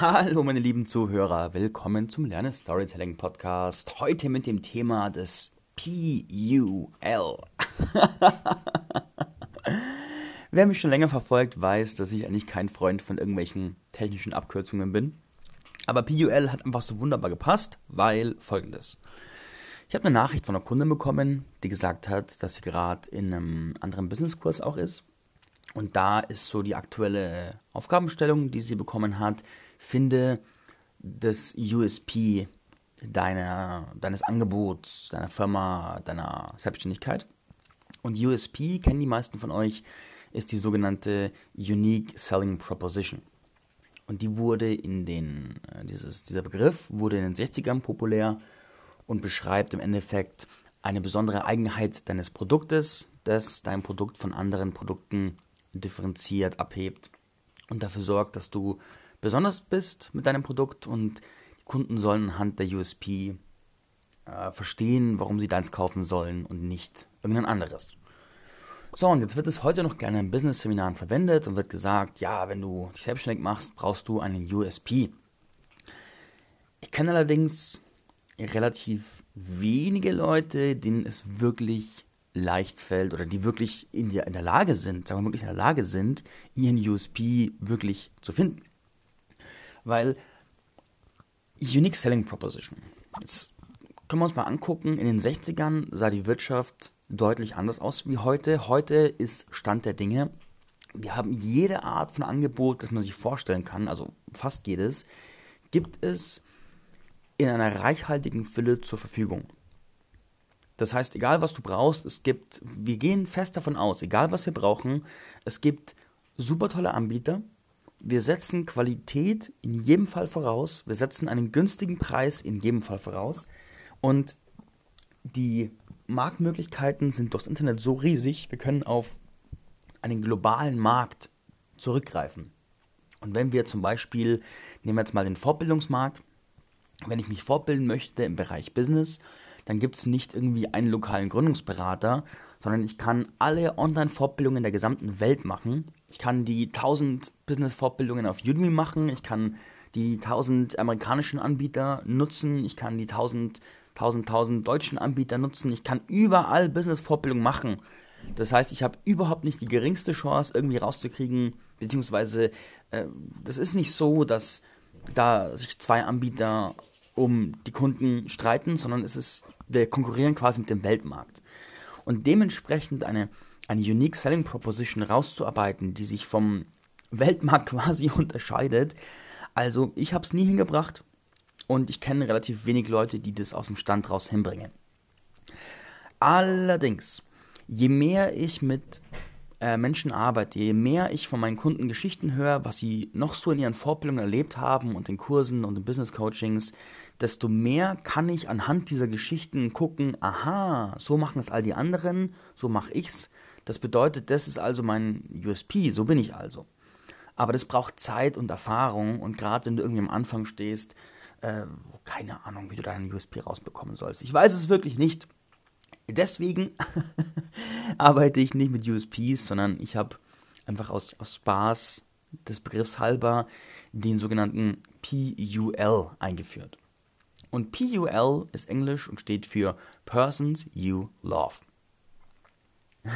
Hallo meine lieben Zuhörer, willkommen zum Lerne Storytelling Podcast. Heute mit dem Thema des PUL. Wer mich schon länger verfolgt, weiß, dass ich eigentlich kein Freund von irgendwelchen technischen Abkürzungen bin. Aber PUL hat einfach so wunderbar gepasst, weil folgendes. Ich habe eine Nachricht von einer Kundin bekommen, die gesagt hat, dass sie gerade in einem anderen Businesskurs auch ist. Und da ist so die aktuelle Aufgabenstellung, die sie bekommen hat, finde das USP deiner, deines Angebots, deiner Firma, deiner Selbstständigkeit. Und USP, kennen die meisten von euch, ist die sogenannte Unique Selling Proposition. Und die wurde in den, äh, dieses, dieser Begriff wurde in den 60ern populär und beschreibt im Endeffekt eine besondere Eigenheit deines Produktes, das dein Produkt von anderen Produkten differenziert abhebt und dafür sorgt, dass du besonders bist mit deinem Produkt und die Kunden sollen anhand der USP äh, verstehen, warum sie deins kaufen sollen und nicht irgendein anderes. So, und jetzt wird es heute noch gerne in Business-Seminaren verwendet und wird gesagt, ja, wenn du dich selbstständig machst, brauchst du einen USP. Ich kenne allerdings relativ wenige Leute, denen es wirklich leicht fällt oder die wirklich in der, in der Lage sind, sagen wir wirklich in der Lage sind, ihren USP wirklich zu finden. Weil Unique Selling Proposition. Jetzt können wir uns mal angucken, in den 60ern sah die Wirtschaft deutlich anders aus wie heute. Heute ist Stand der Dinge. Wir haben jede Art von Angebot, das man sich vorstellen kann, also fast jedes, gibt es in einer reichhaltigen Fülle zur Verfügung. Das heißt, egal was du brauchst, es gibt, wir gehen fest davon aus, egal was wir brauchen, es gibt super tolle Anbieter. Wir setzen Qualität in jedem Fall voraus. Wir setzen einen günstigen Preis in jedem Fall voraus. Und die Marktmöglichkeiten sind durchs Internet so riesig, wir können auf einen globalen Markt zurückgreifen. Und wenn wir zum Beispiel, nehmen wir jetzt mal den Fortbildungsmarkt, wenn ich mich fortbilden möchte im Bereich Business, dann gibt es nicht irgendwie einen lokalen Gründungsberater, sondern ich kann alle Online-Fortbildungen der gesamten Welt machen. Ich kann die 1000 Business-Fortbildungen auf Udemy machen, ich kann die 1000 amerikanischen Anbieter nutzen, ich kann die 1000, 1000, 1000 deutschen Anbieter nutzen, ich kann überall Business-Fortbildung machen. Das heißt, ich habe überhaupt nicht die geringste Chance, irgendwie rauszukriegen, beziehungsweise äh, das ist nicht so, dass da sich zwei Anbieter um die Kunden streiten, sondern es ist, wir konkurrieren quasi mit dem Weltmarkt. Und dementsprechend eine, eine Unique Selling Proposition rauszuarbeiten, die sich vom Weltmarkt quasi unterscheidet. Also ich habe es nie hingebracht und ich kenne relativ wenig Leute, die das aus dem Stand raus hinbringen. Allerdings, je mehr ich mit äh, Menschen arbeite, je mehr ich von meinen Kunden Geschichten höre, was sie noch so in ihren Fortbildungen erlebt haben und in Kursen und in Business Coachings, desto mehr kann ich anhand dieser Geschichten gucken, aha, so machen es all die anderen, so mache ich's. Das bedeutet, das ist also mein USP, so bin ich also. Aber das braucht Zeit und Erfahrung und gerade wenn du irgendwie am Anfang stehst, äh, keine Ahnung, wie du deinen USP rausbekommen sollst. Ich weiß es wirklich nicht. Deswegen arbeite ich nicht mit USPs, sondern ich habe einfach aus, aus Spaß des Begriffs halber den sogenannten PUL eingeführt. Und PUL ist Englisch und steht für Persons You Love.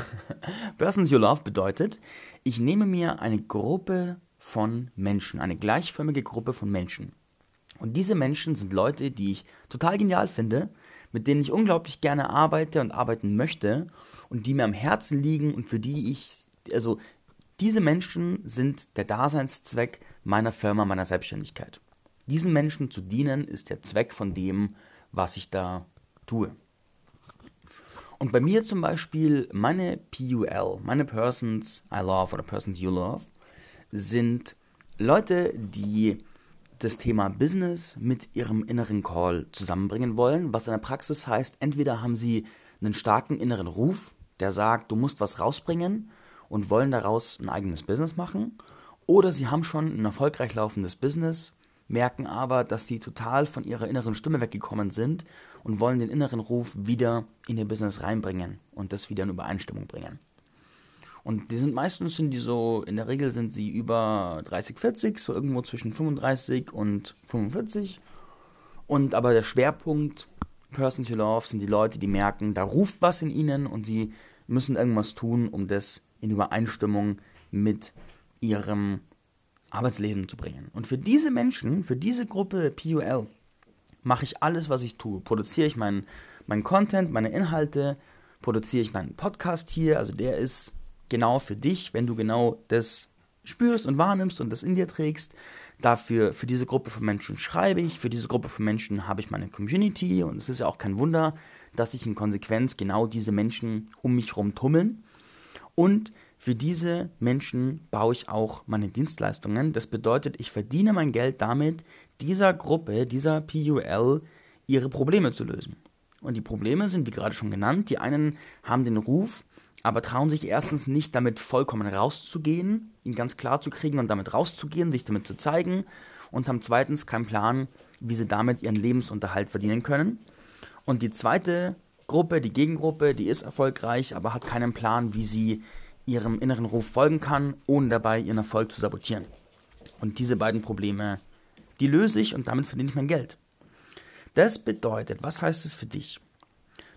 Persons You Love bedeutet, ich nehme mir eine Gruppe von Menschen, eine gleichförmige Gruppe von Menschen. Und diese Menschen sind Leute, die ich total genial finde, mit denen ich unglaublich gerne arbeite und arbeiten möchte und die mir am Herzen liegen und für die ich, also diese Menschen sind der Daseinszweck meiner Firma, meiner Selbstständigkeit. Diesen Menschen zu dienen ist der Zweck von dem, was ich da tue. Und bei mir zum Beispiel meine PUL, meine Persons I Love oder Persons You Love, sind Leute, die das Thema Business mit ihrem inneren Call zusammenbringen wollen, was in der Praxis heißt, entweder haben sie einen starken inneren Ruf, der sagt, du musst was rausbringen und wollen daraus ein eigenes Business machen, oder sie haben schon ein erfolgreich laufendes Business merken aber, dass sie total von ihrer inneren Stimme weggekommen sind und wollen den inneren Ruf wieder in ihr Business reinbringen und das wieder in Übereinstimmung bringen. Und die sind meistens sind die so, in der Regel sind sie über 30, 40, so irgendwo zwischen 35 und 45. Und aber der Schwerpunkt Person to Love sind die Leute, die merken, da ruft was in ihnen und sie müssen irgendwas tun, um das in Übereinstimmung mit ihrem Arbeitsleben zu bringen. Und für diese Menschen, für diese Gruppe PUL, mache ich alles, was ich tue. Produziere ich meinen mein Content, meine Inhalte, produziere ich meinen Podcast hier. Also der ist genau für dich, wenn du genau das spürst und wahrnimmst und das in dir trägst. Dafür, für diese Gruppe von Menschen schreibe ich, für diese Gruppe von Menschen habe ich meine Community und es ist ja auch kein Wunder, dass sich in Konsequenz genau diese Menschen um mich herum tummeln. Und für diese Menschen baue ich auch meine Dienstleistungen. Das bedeutet, ich verdiene mein Geld damit, dieser Gruppe, dieser PUL, ihre Probleme zu lösen. Und die Probleme sind, wie gerade schon genannt, die einen haben den Ruf, aber trauen sich erstens nicht damit vollkommen rauszugehen, ihn ganz klar zu kriegen und damit rauszugehen, sich damit zu zeigen und haben zweitens keinen Plan, wie sie damit ihren Lebensunterhalt verdienen können. Und die zweite Gruppe, die Gegengruppe, die ist erfolgreich, aber hat keinen Plan, wie sie ihrem inneren Ruf folgen kann, ohne dabei ihren Erfolg zu sabotieren. Und diese beiden Probleme, die löse ich und damit verdiene ich mein Geld. Das bedeutet, was heißt es für dich?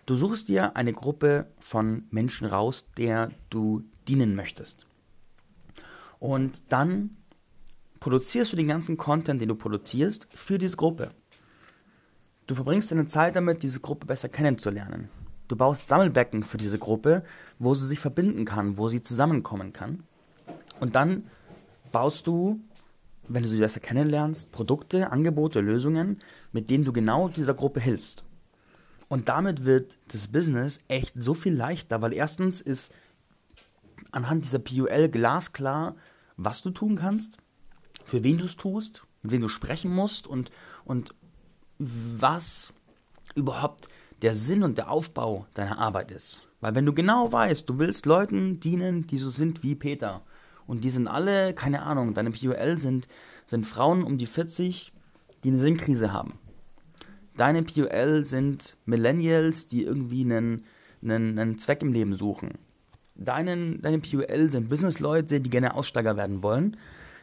Du suchst dir eine Gruppe von Menschen raus, der du dienen möchtest. Und dann produzierst du den ganzen Content, den du produzierst, für diese Gruppe. Du verbringst deine Zeit damit, diese Gruppe besser kennenzulernen. Du baust Sammelbecken für diese Gruppe, wo sie sich verbinden kann, wo sie zusammenkommen kann. Und dann baust du wenn du sie besser kennenlernst, Produkte, Angebote, Lösungen, mit denen du genau dieser Gruppe hilfst. Und damit wird das Business echt so viel leichter, weil erstens ist anhand dieser PUL glasklar, was du tun kannst, für wen du es tust, mit wem du sprechen musst und, und was überhaupt der Sinn und der Aufbau deiner Arbeit ist. Weil wenn du genau weißt, du willst Leuten dienen, die so sind wie Peter, und die sind alle, keine Ahnung, deine POL sind, sind Frauen um die 40, die eine Sinnkrise haben. Deine POL sind Millennials, die irgendwie einen, einen, einen Zweck im Leben suchen. Deine, deine POL sind Businessleute, die gerne Aussteiger werden wollen.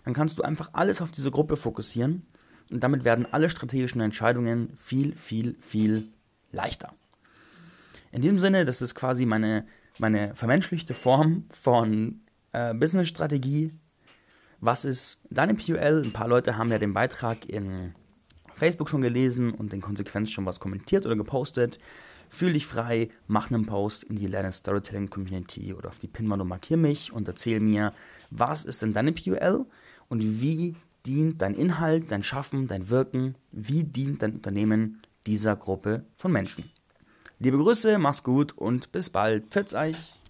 Dann kannst du einfach alles auf diese Gruppe fokussieren und damit werden alle strategischen Entscheidungen viel, viel, viel leichter. In diesem Sinne, das ist quasi meine, meine vermenschlichte Form von äh, Business-Strategie. Was ist deine PUL? Ein paar Leute haben ja den Beitrag in Facebook schon gelesen und in Konsequenz schon was kommentiert oder gepostet. Fühl dich frei, mach einen Post in die Learn Storytelling Community oder auf die Pinwand und markier mich und erzähl mir, was ist denn deine PUL und wie dient dein Inhalt, dein Schaffen, dein Wirken, wie dient dein Unternehmen dieser Gruppe von Menschen. Liebe Grüße, mach's gut und bis bald. Pfiat euch!